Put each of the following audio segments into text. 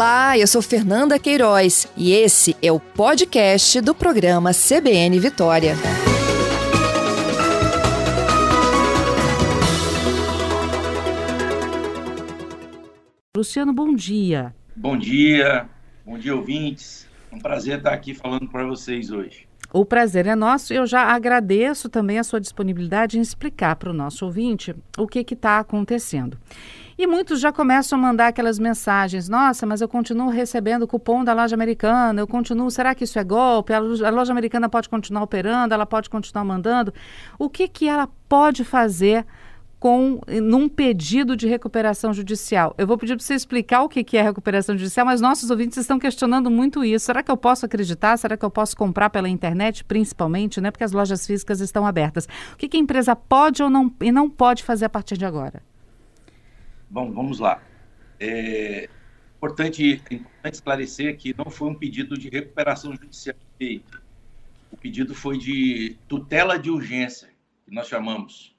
Olá, eu sou Fernanda Queiroz e esse é o podcast do programa CBN Vitória. Luciano, bom dia. Bom dia, bom dia, ouvintes. É um prazer estar aqui falando para vocês hoje. O prazer é nosso. Eu já agradeço também a sua disponibilidade em explicar para o nosso ouvinte o que está acontecendo. E muitos já começam a mandar aquelas mensagens: nossa, mas eu continuo recebendo cupom da loja americana, eu continuo. Será que isso é golpe? A loja americana pode continuar operando, ela pode continuar mandando. O que, que ela pode fazer? com num pedido de recuperação judicial. Eu vou pedir para você explicar o que, que é recuperação judicial, mas nossos ouvintes estão questionando muito isso. Será que eu posso acreditar? Será que eu posso comprar pela internet, principalmente, né? Porque as lojas físicas estão abertas. O que, que a empresa pode ou não e não pode fazer a partir de agora? Bom, vamos lá. É importante, é importante esclarecer que não foi um pedido de recuperação judicial feito. O pedido foi de tutela de urgência, que nós chamamos,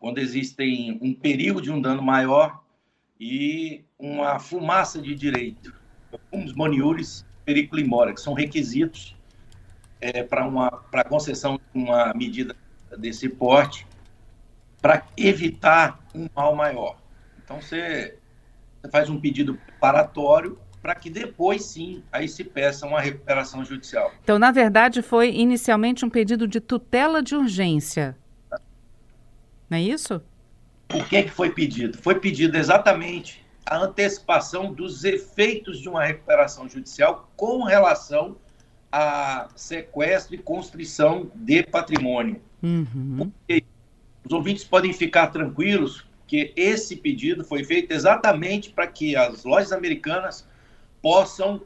quando existem um perigo de um dano maior e uma fumaça de direito, os moniures, periculo e mora, que são requisitos é, para uma para concessão de uma medida desse porte, para evitar um mal maior. Então você, você faz um pedido preparatório para que depois sim aí se peça uma recuperação judicial. Então, na verdade, foi inicialmente um pedido de tutela de urgência. Não é isso? Por que, que foi pedido? Foi pedido exatamente a antecipação dos efeitos de uma recuperação judicial com relação a sequestro e constrição de patrimônio. Uhum. Os ouvintes podem ficar tranquilos que esse pedido foi feito exatamente para que as lojas americanas possam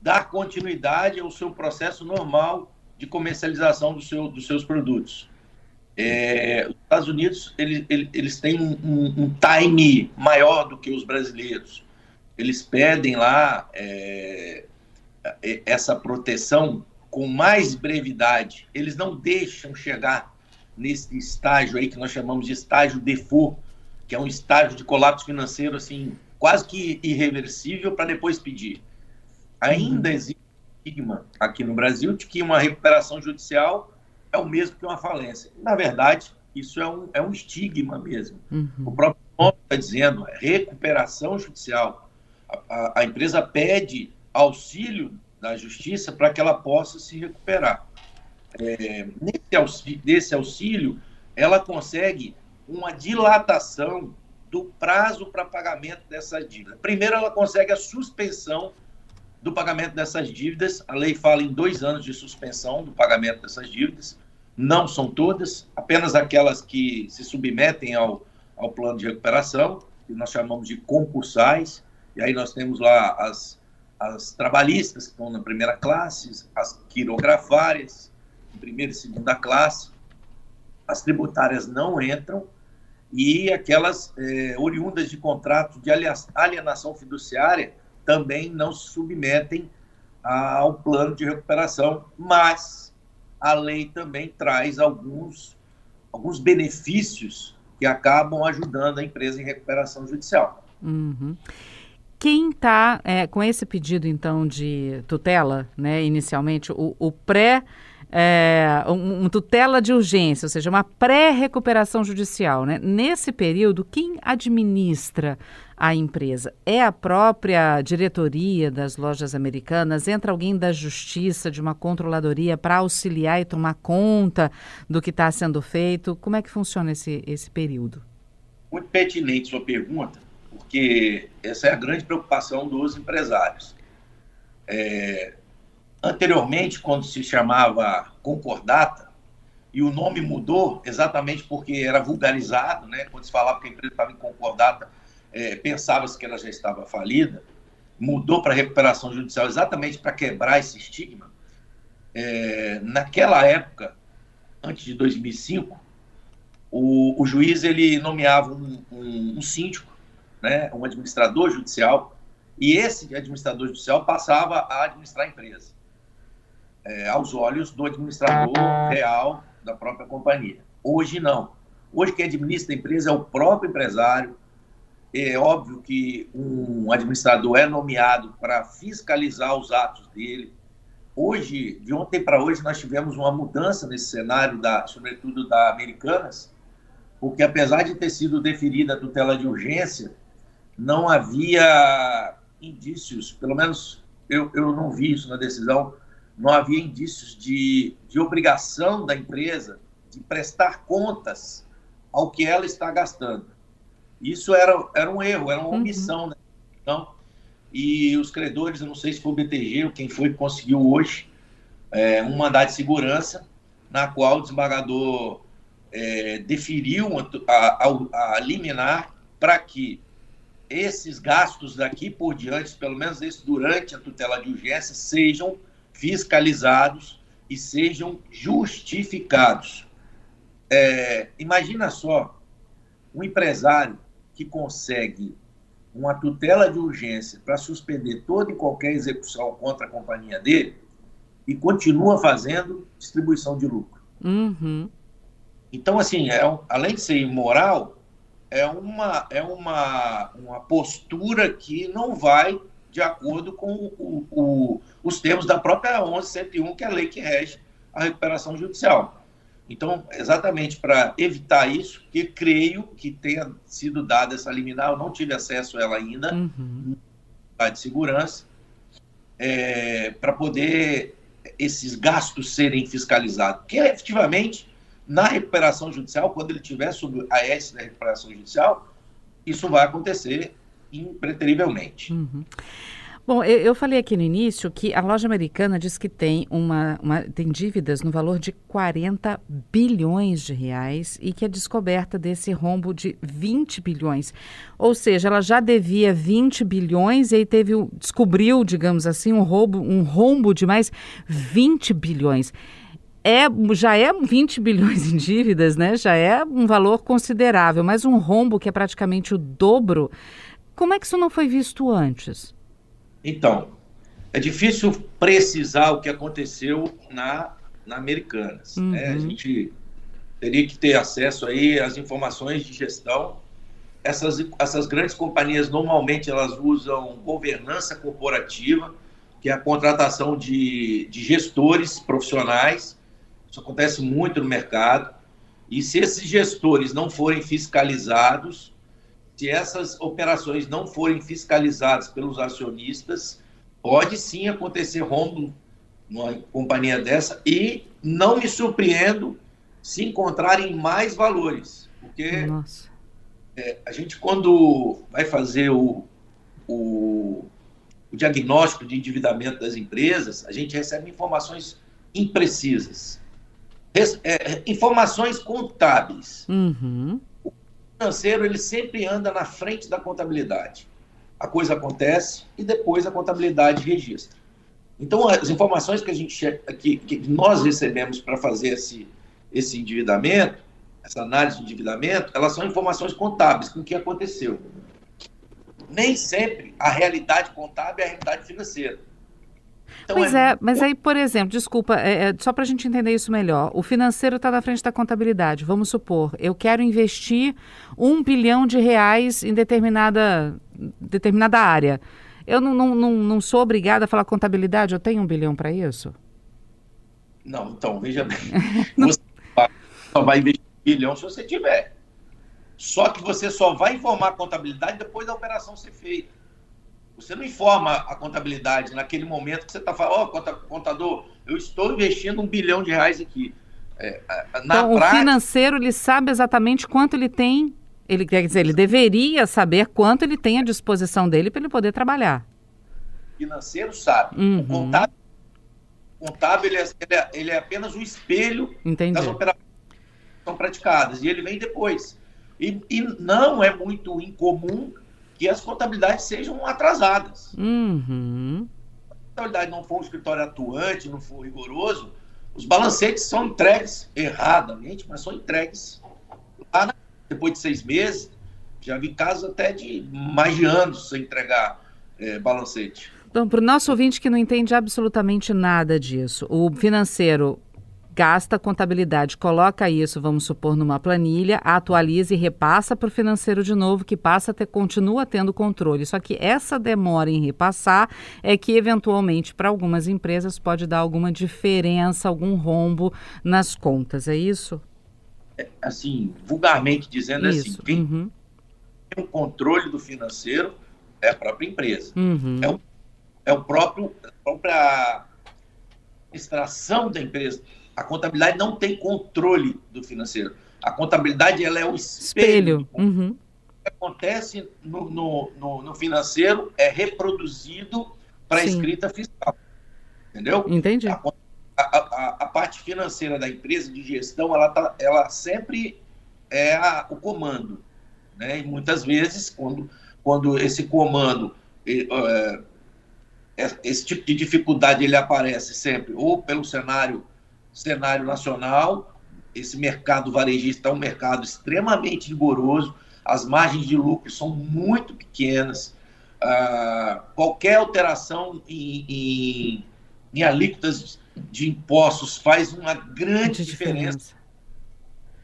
dar continuidade ao seu processo normal de comercialização do seu, dos seus produtos. É, os Estados Unidos eles, eles têm um, um, um, time maior do que os brasileiros. Eles pedem lá é, é essa proteção com mais brevidade. Eles não deixam chegar nesse estágio aí que nós chamamos de estágio default, que é um estágio de colapso financeiro assim quase que irreversível para depois pedir. Ainda uhum. existe estigma aqui no Brasil de que uma recuperação judicial é o mesmo que uma falência. Na verdade, isso é um, é um estigma mesmo. Uhum. O próprio nome está dizendo, é recuperação judicial. A, a, a, empresa pede auxílio da justiça para que ela possa se recuperar. É, nesse, auxílio, nesse auxílio, ela consegue uma dilatação do prazo para pagamento dessas dívidas. Primeiro, ela consegue a suspensão do pagamento dessas dívidas. A lei fala em dois anos de suspensão do pagamento dessas dívidas. Não são todas, apenas aquelas que se submetem ao, ao plano de recuperação, que nós chamamos de concursais. E aí nós temos lá as, as trabalhistas, que estão na primeira classe, as quirografárias, em primeira e segunda classe. As tributárias não entram, e aquelas é, oriundas de contrato de alienação fiduciária também não se submetem ao plano de recuperação, mas a lei também traz alguns, alguns benefícios que acabam ajudando a empresa em recuperação judicial. Uhum. Quem está é, com esse pedido, então, de tutela, né, inicialmente, o, o pré- é, um, um, tutela de urgência, ou seja, uma pré-recuperação judicial. Né? Nesse período, quem administra a empresa? É a própria diretoria das lojas americanas? Entra alguém da justiça, de uma controladoria, para auxiliar e tomar conta do que está sendo feito? Como é que funciona esse, esse período? Muito pertinente sua pergunta, porque essa é a grande preocupação dos empresários. É, Anteriormente, quando se chamava concordata, e o nome mudou exatamente porque era vulgarizado, né? quando se falava que a empresa estava em concordata, é, pensava-se que ela já estava falida, mudou para recuperação judicial exatamente para quebrar esse estigma. É, naquela época, antes de 2005, o, o juiz ele nomeava um, um, um síndico, né, um administrador judicial, e esse administrador judicial passava a administrar a empresa é, aos olhos do administrador real da própria companhia. Hoje não. Hoje quem administra a empresa é o próprio empresário, é óbvio que um administrador é nomeado para fiscalizar os atos dele. Hoje, de ontem para hoje, nós tivemos uma mudança nesse cenário, da, sobretudo da Americanas, porque apesar de ter sido deferida a tutela de urgência, não havia indícios, pelo menos eu, eu não vi isso na decisão, não havia indícios de, de obrigação da empresa de prestar contas ao que ela está gastando. Isso era, era um erro, era uma uhum. omissão. Uhum. Né? Então, e os credores, eu não sei se foi o BTG ou quem foi que conseguiu hoje, é, um mandado de segurança, na qual o desembargador é, deferiu a, a, a liminar para que esses gastos daqui por diante, pelo menos esse durante a tutela de urgência, sejam fiscalizados e sejam justificados. É, imagina só um empresário que consegue uma tutela de urgência para suspender toda e qualquer execução contra a companhia dele e continua fazendo distribuição de lucro. Uhum. Então, assim, é, além de ser imoral, é uma, é uma, uma postura que não vai de acordo com o, o, os termos da própria 1101, que é a lei que rege a recuperação judicial. Então, exatamente para evitar isso, que creio que tenha sido dada essa liminar, eu não tive acesso a ela ainda, uhum. de segurança, é, para poder esses gastos serem fiscalizados. Porque, efetivamente, na recuperação judicial, quando ele tiver sob a S da recuperação judicial, isso vai acontecer impreterivelmente. Uhum. Bom, eu, eu, falei aqui no início que a loja americana diz que tem, uma, uma, tem dívidas no valor de 40 bilhões de reais e que a descoberta desse rombo de 20 bilhões. Ou seja, ela já devia 20 bilhões e aí teve, descobriu, digamos assim, um roubo, um rombo de mais 20 bilhões. É, já é 20 bilhões em dívidas, né? Já é um valor considerável, mas um rombo que é praticamente o dobro. Como é que isso não foi visto antes? Então, é difícil precisar o que aconteceu na, na Americanas. Uhum. Né? A gente teria que ter acesso aí às informações de gestão. Essas, essas grandes companhias, normalmente, elas usam governança corporativa, que é a contratação de, de gestores profissionais. Isso acontece muito no mercado. E se esses gestores não forem fiscalizados, se essas operações não forem fiscalizadas pelos acionistas, pode sim acontecer rombo numa companhia dessa. E não me surpreendo se encontrarem mais valores, porque é, a gente quando vai fazer o, o, o, diagnóstico de endividamento das empresas, a gente recebe informações imprecisas, é, informações contábeis. Uhum financeiro ele sempre anda na frente da contabilidade. A coisa acontece e depois a contabilidade registra. Então, as informações que a gente que, que nós recebemos para fazer esse, esse endividamento, essa análise de endividamento, elas são informações contábeis com o que aconteceu. Nem sempre a realidade contábil é a realidade financeira. Então, pois é, é, mas aí, por exemplo, desculpa, é, é, só para a gente entender isso melhor, o financeiro está na frente da contabilidade. Vamos supor, eu quero investir um bilhão de reais em determinada, determinada área. Eu não, não, não, não sou obrigada a falar contabilidade, eu tenho um bilhão para isso? Não, então, veja bem. Você só vai investir um bilhão se você tiver. Só que você só vai informar a contabilidade depois da operação ser feita. Você não informa a contabilidade naquele momento que você está falando, ó, oh, contador, eu estou investindo um bilhão de reais aqui. É, na então, prática... o financeiro, ele sabe exatamente quanto ele tem, ele quer dizer, ele deveria saber quanto ele tem à disposição dele para ele poder trabalhar. O financeiro sabe. Uhum. O contábil, o contábil ele, é, ele, é, é apenas o espelho Entendi. das operações que são praticadas, e ele vem depois. E, e não é muito incomum que as contabilidades sejam atrasadas. Uhum. Se a contabilidade não for um escritório atuante, não for rigoroso, os balancetes são entregues erradamente, mas são entregues lá na, depois de seis meses. Já vi casos até de mais de anos sem entregar é, balancete. Então, para o nosso ouvinte que não entende absolutamente nada disso, o financeiro gasta a contabilidade, coloca isso, vamos supor, numa planilha, atualiza e repassa para o financeiro de novo, que passa a ter, continua tendo controle. Só que essa demora em repassar é que, eventualmente, para algumas empresas pode dar alguma diferença, algum rombo nas contas, é isso? É, assim, vulgarmente dizendo assim, isso. assim, quem uhum. tem o controle do financeiro é a própria empresa. Uhum. É, o, é o próprio, a própria extração da empresa. A contabilidade não tem controle do financeiro. A contabilidade ela é o espelho. espelho. Uhum. O que acontece no, no, no, no financeiro é reproduzido para a escrita fiscal. Entendeu? Entendi. A, a, a, parte financeira da empresa de gestão, ela, tá, ela sempre é a, o comando. Né? E muitas vezes, quando, quando esse comando, é, esse tipo de dificuldade ele aparece sempre ou pelo cenário, cenário nacional, esse mercado varejista é um mercado extremamente rigoroso, as margens de lucro são muito pequenas, uh, qualquer alteração em, em, em alíquotas de impostos faz uma grande diferença, diferença,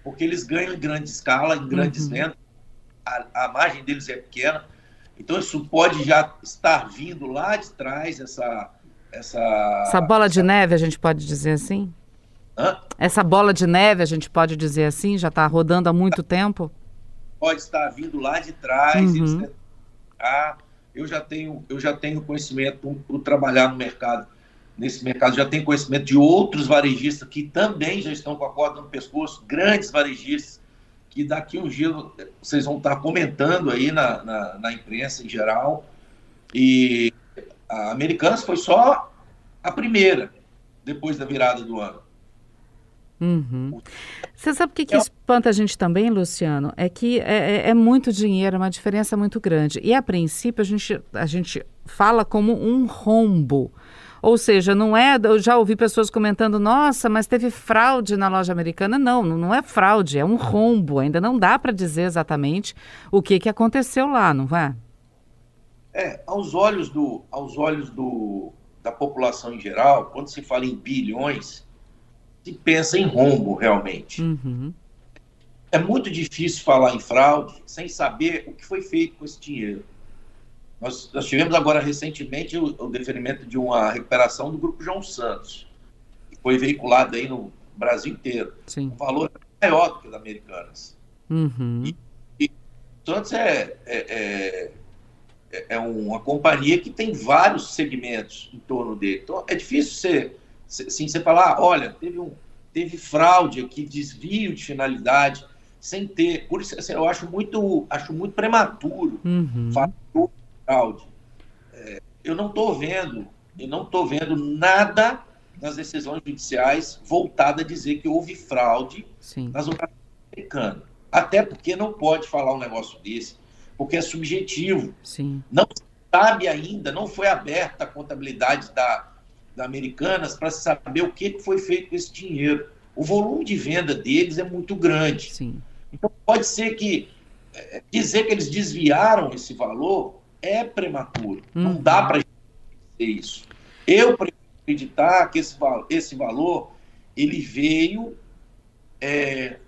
porque eles ganham em grande escala, em grandes uhum. vendas, a, a, margem deles é pequena, então isso pode já estar vindo lá de trás, essa... Essa, essa bola essa... de neve, a gente pode dizer assim? Hã? Essa bola de neve, a gente pode dizer assim, já está rodando há muito tempo? Pode estar vindo lá de trás, uhum. ah, eu já tenho, eu já tenho conhecimento por trabalhar no mercado nesse mercado, já tem conhecimento de outros varejistas que também já estão com a corda no pescoço, grandes varejistas, que daqui um dia vocês vão estar comentando aí na, na, na imprensa em geral. E a Americanas foi só a primeira, depois da virada do ano. Uhum. Você sabe o que, que espanta a gente também, Luciano? É que é, é, é, muito dinheiro, é uma diferença muito grande. E a princípio a gente, a gente fala como um rombo. Ou seja, não é. Eu já ouvi pessoas comentando, nossa, mas teve fraude na loja americana. Não, não é fraude, é um rombo. Ainda não dá para dizer exatamente o que, que aconteceu lá, não é? É, aos olhos, do, aos olhos do, da população em geral, quando se fala em bilhões, se pensa em rombo realmente. Uhum. É muito difícil falar em fraude sem saber o que foi feito com esse dinheiro. Nós, nós tivemos agora recentemente o, o, deferimento de uma recuperação do Grupo João Santos, que foi veiculado aí no Brasil inteiro. Sim. Um valor maior do que o da Americanas. Uhum. E, e Santos é, é, é, é, uma companhia que tem vários segmentos em torno dele. Então é difícil você, assim, você falar, ah, olha, teve, um, teve fraude aqui, desvio de finalidade, sem ter. Por isso assim, eu acho muito, acho muito prematuro uhum. falar fraude. É, eu não estou vendo, eu não estou vendo nada nas decisões judiciais voltada a dizer que houve fraude Sim. nas operações americanas. Até porque não pode falar um negócio desse, porque é subjetivo. Sim. Não sabe ainda, não foi aberta a contabilidade da, da Americanas para saber o que foi feito com esse dinheiro. O volume de venda deles é muito grande. Sim. Então pode ser que é, dizer que eles desviaram esse valor é prematuro. Uhum. Não dá para dizer isso. Eu prefiro acreditar que esse, esse valor ele veio é,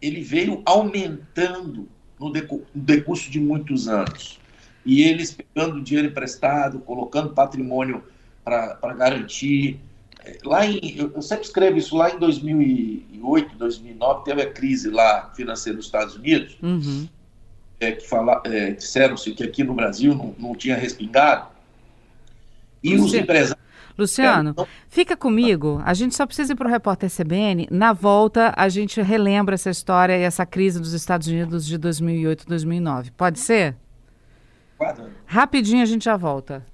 ele veio aumentando no, decu no decurso de muitos anos. E eles pegando dinheiro emprestado, colocando patrimônio para garantir. É, lá em, eu sempre escrevo isso, lá em 2008, 2009, teve a crise lá financeira dos Estados Unidos. Uhum é, que fala, é, disseram-se que aqui no Brasil não, não tinha respingado. E Luciano, os empresários. Luciano, fica comigo. A gente só precisa ir para o repórter CBN. Na volta, a gente relembra essa história e essa crise dos Estados Unidos de 2008 2009. Pode ser? Rapidinho a gente já volta.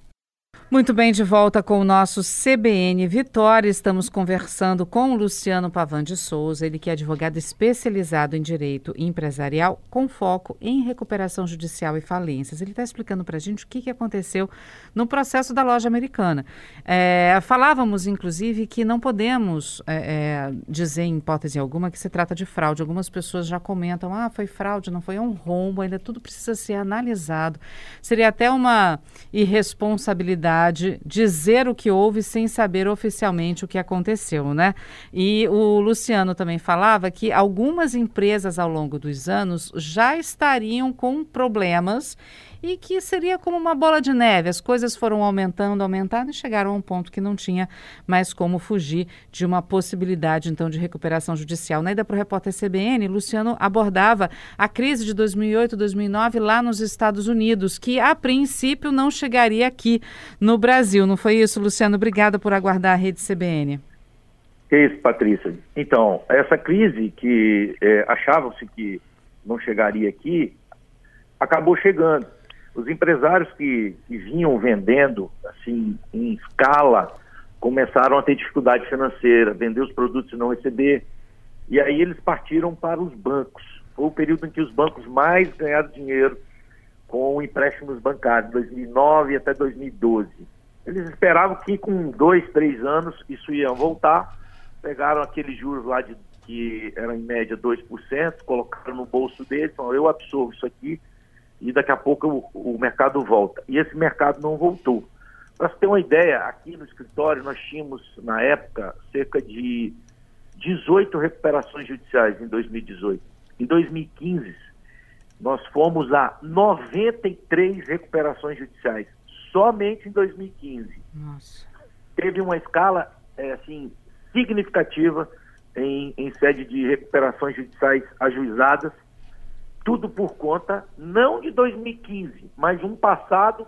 Muito bem, de volta com o nosso CBN Vitória. Estamos conversando com o Luciano Pavan de Souza, ele que é advogado especializado em direito empresarial, com foco em recuperação judicial e falências. Ele está explicando para a gente o que, que aconteceu no processo da loja americana. É, falávamos, inclusive, que não podemos é, é, dizer, em hipótese alguma, que se trata de fraude. Algumas pessoas já comentam, ah, foi fraude, não foi é um rombo, ainda tudo precisa ser analisado. Seria até uma irresponsabilidade autoridade dizer o que houve sem saber oficialmente o que aconteceu, né? E o Luciano também falava que algumas empresas ao longo dos anos já estariam com problemas e que seria como uma bola de neve. As coisas foram aumentando, aumentando e chegaram a um ponto que não tinha mais como fugir de uma possibilidade, então, de recuperação judicial. Na ida para o repórter CBN, Luciano abordava a crise de 2008, 2009 lá nos Estados Unidos, que a princípio não chegaria aqui no Brasil. Não foi isso, Luciano? Obrigada por aguardar a rede CBN. É isso, Patrícia. Então, essa crise que é, achavam-se que não chegaria aqui, acabou chegando os empresários que, que vinham vendendo assim em escala começaram a ter dificuldade financeira, vender os produtos e não receber. E aí eles partiram para os bancos. Foi o período em que os bancos mais ganharam dinheiro com empréstimos bancários, 2009 até 2012. Eles esperavam que com dois, três anos isso ia voltar, pegaram aqueles juros lá de, que eram em média 2%, colocaram no bolso deles, falaram, eu absorvo isso aqui, e daqui a pouco o, o mercado volta. E esse mercado não voltou. Para você ter uma ideia, aqui no escritório nós tínhamos, na época, cerca de 18 recuperações judiciais em 2018. Em 2015, nós fomos a 93 recuperações judiciais, somente em 2015. Nossa. Teve uma escala, é, assim, significativa em, em sede de recuperações judiciais ajuizadas, tudo por conta não de 2015, mas um passado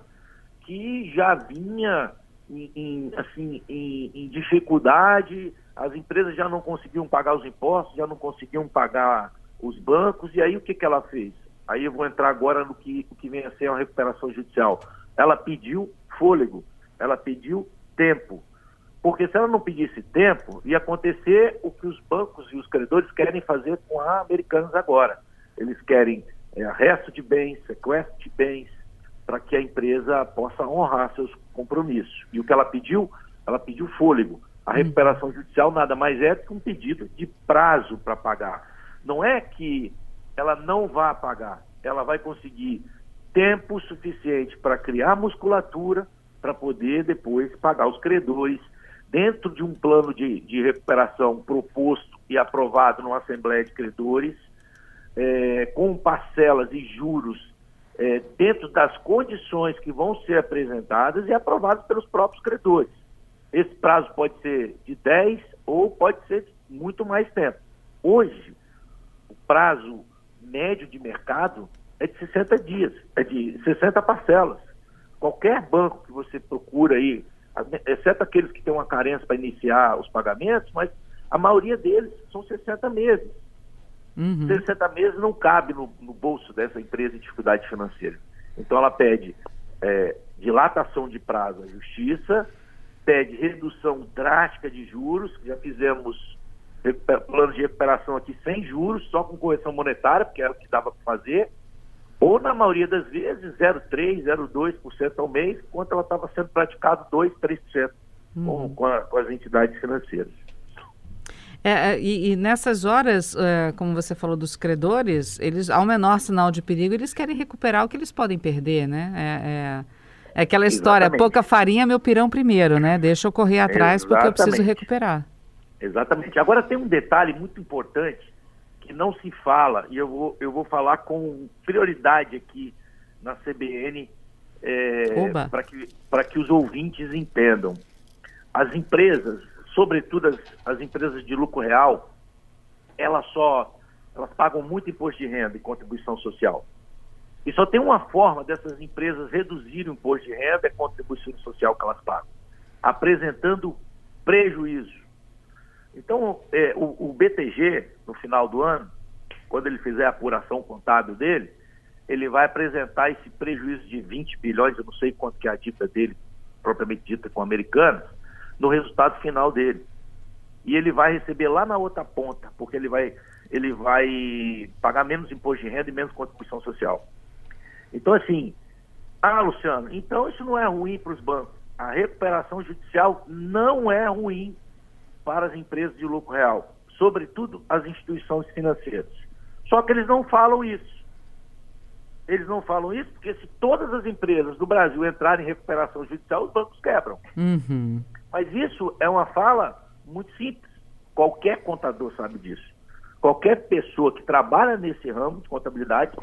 que já vinha em, em assim, em, em, dificuldade, as empresas já não conseguiam pagar os impostos, já não conseguiam pagar os bancos, e aí o que, que ela fez? Aí eu vou entrar agora no que, o que vem a ser a recuperação judicial. Ela pediu fôlego, ela pediu tempo. Porque se ela não pedisse tempo, ia acontecer o que os bancos e os credores querem fazer com a Americanas agora eles querem é, resto de bens, sequestro de bens, para que a empresa possa honrar seus compromissos. E o que ela pediu? Ela pediu fôlego. A hum. recuperação judicial nada mais é do que um pedido de prazo para pagar. Não é que ela não vá pagar, ela vai conseguir tempo suficiente para criar musculatura para poder depois pagar os credores dentro de um plano de, de recuperação proposto e aprovado numa Assembleia de Credores é, com parcelas e juros é, dentro das condições que vão ser apresentadas e aprovadas pelos próprios credores. Esse prazo pode ser de 10 ou pode ser muito mais tempo. Hoje, o prazo médio de mercado é de 60 dias, é de 60 parcelas. Qualquer banco que você procura aí, exceto aqueles que têm uma carência para iniciar os pagamentos, mas a maioria deles são 60 meses. Uhum. 60 meses não cabe no, no, bolso dessa empresa em dificuldade financeira. Então ela pede é, dilatação de prazo à justiça, pede redução drástica de juros, já fizemos plano de recuperação aqui sem juros, só com correção monetária, porque era o que dava para fazer, ou na maioria das vezes 0,3%, 0,2% ao mês, enquanto ela estava sendo praticado 2%, 3% uhum. com, com, a, com as entidades financeiras. É, é, e, e, nessas horas, é, como você falou dos credores, eles, ao menor sinal de perigo, eles querem recuperar o que eles podem perder, né? É, é, é aquela história, Exatamente. pouca farinha, meu pirão primeiro, né? Deixa eu correr atrás Exatamente. porque eu preciso recuperar. Exatamente. Agora tem um detalhe muito importante que não se fala, e eu vou, eu vou falar com prioridade aqui na CBN é, para que, que os ouvintes entendam. As empresas sobretudo as, as empresas de lucro real, elas só elas pagam muito imposto de renda e contribuição social. E só tem uma forma dessas empresas reduzirem o imposto de renda e a contribuição social que elas pagam, apresentando prejuízo. Então, é, o, o, BTG, no final do ano, quando ele fizer a apuração contábil dele, ele vai apresentar esse prejuízo de 20 bilhões, eu não sei quanto que é a dívida dele, propriamente dita com americanas, no resultado final dele. E ele vai receber lá na outra ponta, porque ele vai, ele vai pagar menos imposto de renda e menos contribuição social. Então, assim, ah, Luciano, então isso não é ruim para os bancos. A recuperação judicial não é ruim para as empresas de lucro real, sobretudo as instituições financeiras. Só que eles não falam isso. Eles não falam isso porque se todas as empresas do Brasil entrarem em recuperação judicial, os bancos quebram. Uhum. Mas isso é uma fala muito simples. Qualquer contador sabe disso. Qualquer pessoa que trabalha nesse ramo de contabilidade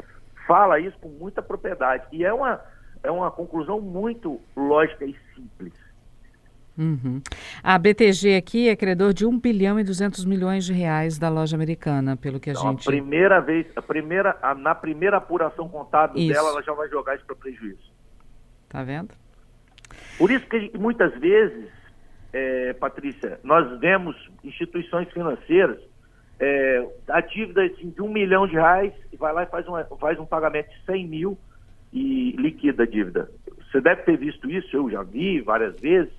fala isso com muita propriedade. E é uma, é uma conclusão muito lógica e simples. Uhum. A BTG aqui é credor de 1 bilhão e 200 milhões de reais da loja americana, pelo que a então, gente... A primeira vez, a primeira, a, na primeira apuração contábil isso. dela, ela já vai jogar isso para prejuízo. Tá vendo? Por isso que muitas vezes, é, Patrícia, nós vemos instituições financeiras é, a dívida assim, de um milhão de reais e vai lá e faz, uma, faz um pagamento de 100 mil e liquida a dívida. Você deve ter visto isso, eu já vi várias vezes.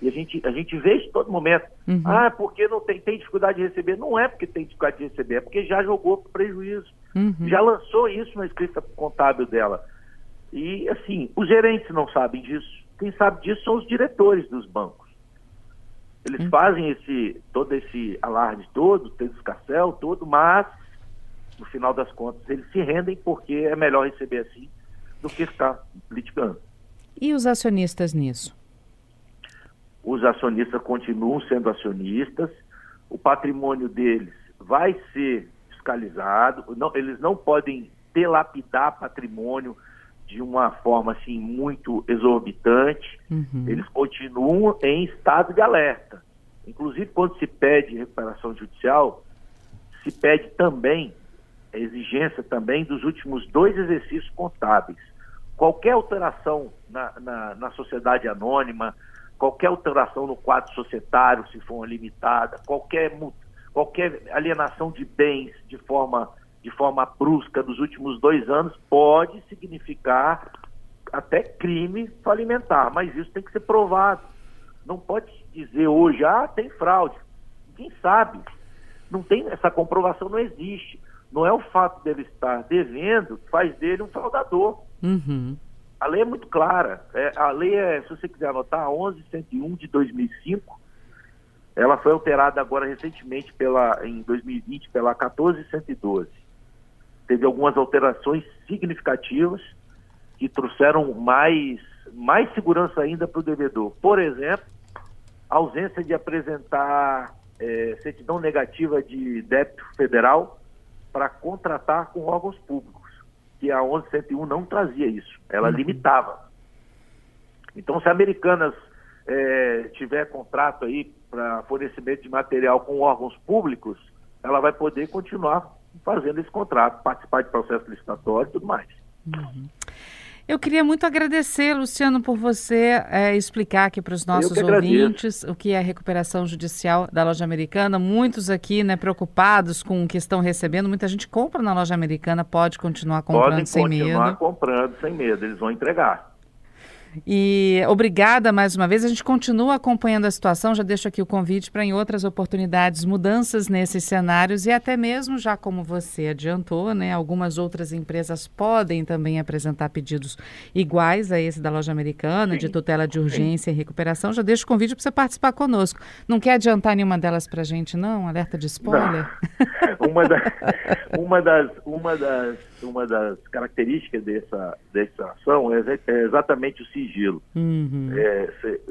E a gente, a gente vê isso todo momento. Uhum. Ah, porque não tem, tem dificuldade de receber. Não é porque tem dificuldade de receber, é porque já jogou prejuízo. Uhum. Já lançou isso na escrita contábil dela. E, assim, os gerentes não sabem disso. Quem sabe disso são os diretores dos bancos. Eles uhum. fazem esse, todo esse alarde todo, tem escarcel todo, mas, no final das contas, eles se rendem porque é melhor receber assim do que ficar litigando. E os acionistas nisso? os acionistas continuam sendo acionistas, o patrimônio deles vai ser fiscalizado, não, eles não podem delapidar patrimônio de uma forma assim muito exorbitante, uhum. eles continuam em estado de alerta. Inclusive, quando se pede recuperação judicial, se pede também a exigência também dos últimos dois exercícios contábeis. Qualquer alteração na, na, na sociedade anônima, qualquer alteração no quadro societário, se for uma limitada, qualquer, qualquer alienação de bens de forma, de forma brusca nos últimos dois anos pode significar até crime falimentar, mas isso tem que ser provado. Não pode dizer hoje, ah, tem fraude. Quem sabe? Não tem, essa comprovação não existe. Não é o fato dele estar devendo que faz dele um fraudador. Uhum. A lei é muito clara. É, a lei é, se você quiser anotar, a 1101 de 2005. Ela foi alterada agora recentemente pela, em 2020 pela 14112. Teve algumas alterações significativas que trouxeram mais, mais segurança ainda para o devedor. Por exemplo, a ausência de apresentar é, certidão negativa de débito federal para contratar com órgãos públicos que a 1101 não trazia isso, ela uhum. limitava. Então, se a Americanas é, tiver contrato aí para fornecimento de material com órgãos públicos, ela vai poder continuar fazendo esse contrato, participar de processo licitatório e tudo mais. Uhum. Eu queria muito agradecer, Luciano, por você é, explicar aqui para os nossos ouvintes o que é a recuperação judicial da loja americana. Muitos aqui né, preocupados com o que estão recebendo. Muita gente compra na loja americana, pode continuar comprando Podem sem medo. Pode continuar comprando sem medo, eles vão entregar. E obrigada mais uma vez. A gente continua acompanhando a situação. Já deixo aqui o convite para em outras oportunidades mudanças nesses cenários e até mesmo já como você adiantou, né, algumas outras empresas podem também apresentar pedidos iguais a esse da loja americana Sim. de tutela de urgência Sim. e recuperação. Já deixo o convite para você participar conosco. Não quer adiantar nenhuma delas para a gente, não? Alerta de spoiler? uma, da, uma das uma das uma das características dessa, dessa ação é, é exatamente o sigilo. Uhum. É,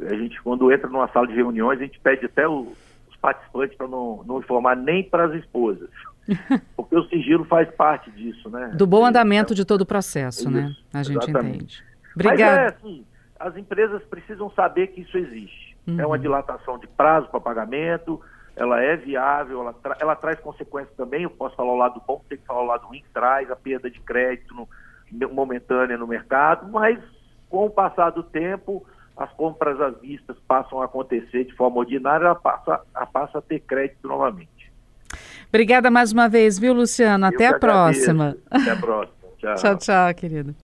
a gente, quando entra numa sala de reuniões, a gente pede até o, os participantes para não, não informar nem para as esposas. Porque o sigilo faz parte disso, né? Do bom andamento de todo o processo, né? isso, né? A gente exatamente. entende. Obrigada. Mas é assim, as empresas precisam saber que isso existe. Uhum. É uma uhum. dilatação de prazo para pagamento, ela é viável, ela, tra ela traz consequências também, eu posso falar o lado bom, tem que falar o lado ruim, traz a perda de crédito no, momentânea no mercado, mas com o passar do tempo, as compras às vistas passam a acontecer de forma ordinária, ela passa, ela passa a ter crédito novamente. Obrigada mais uma vez, viu, Luciano? Até a próxima. Até a próxima. Tchau, tchau, tchau querido.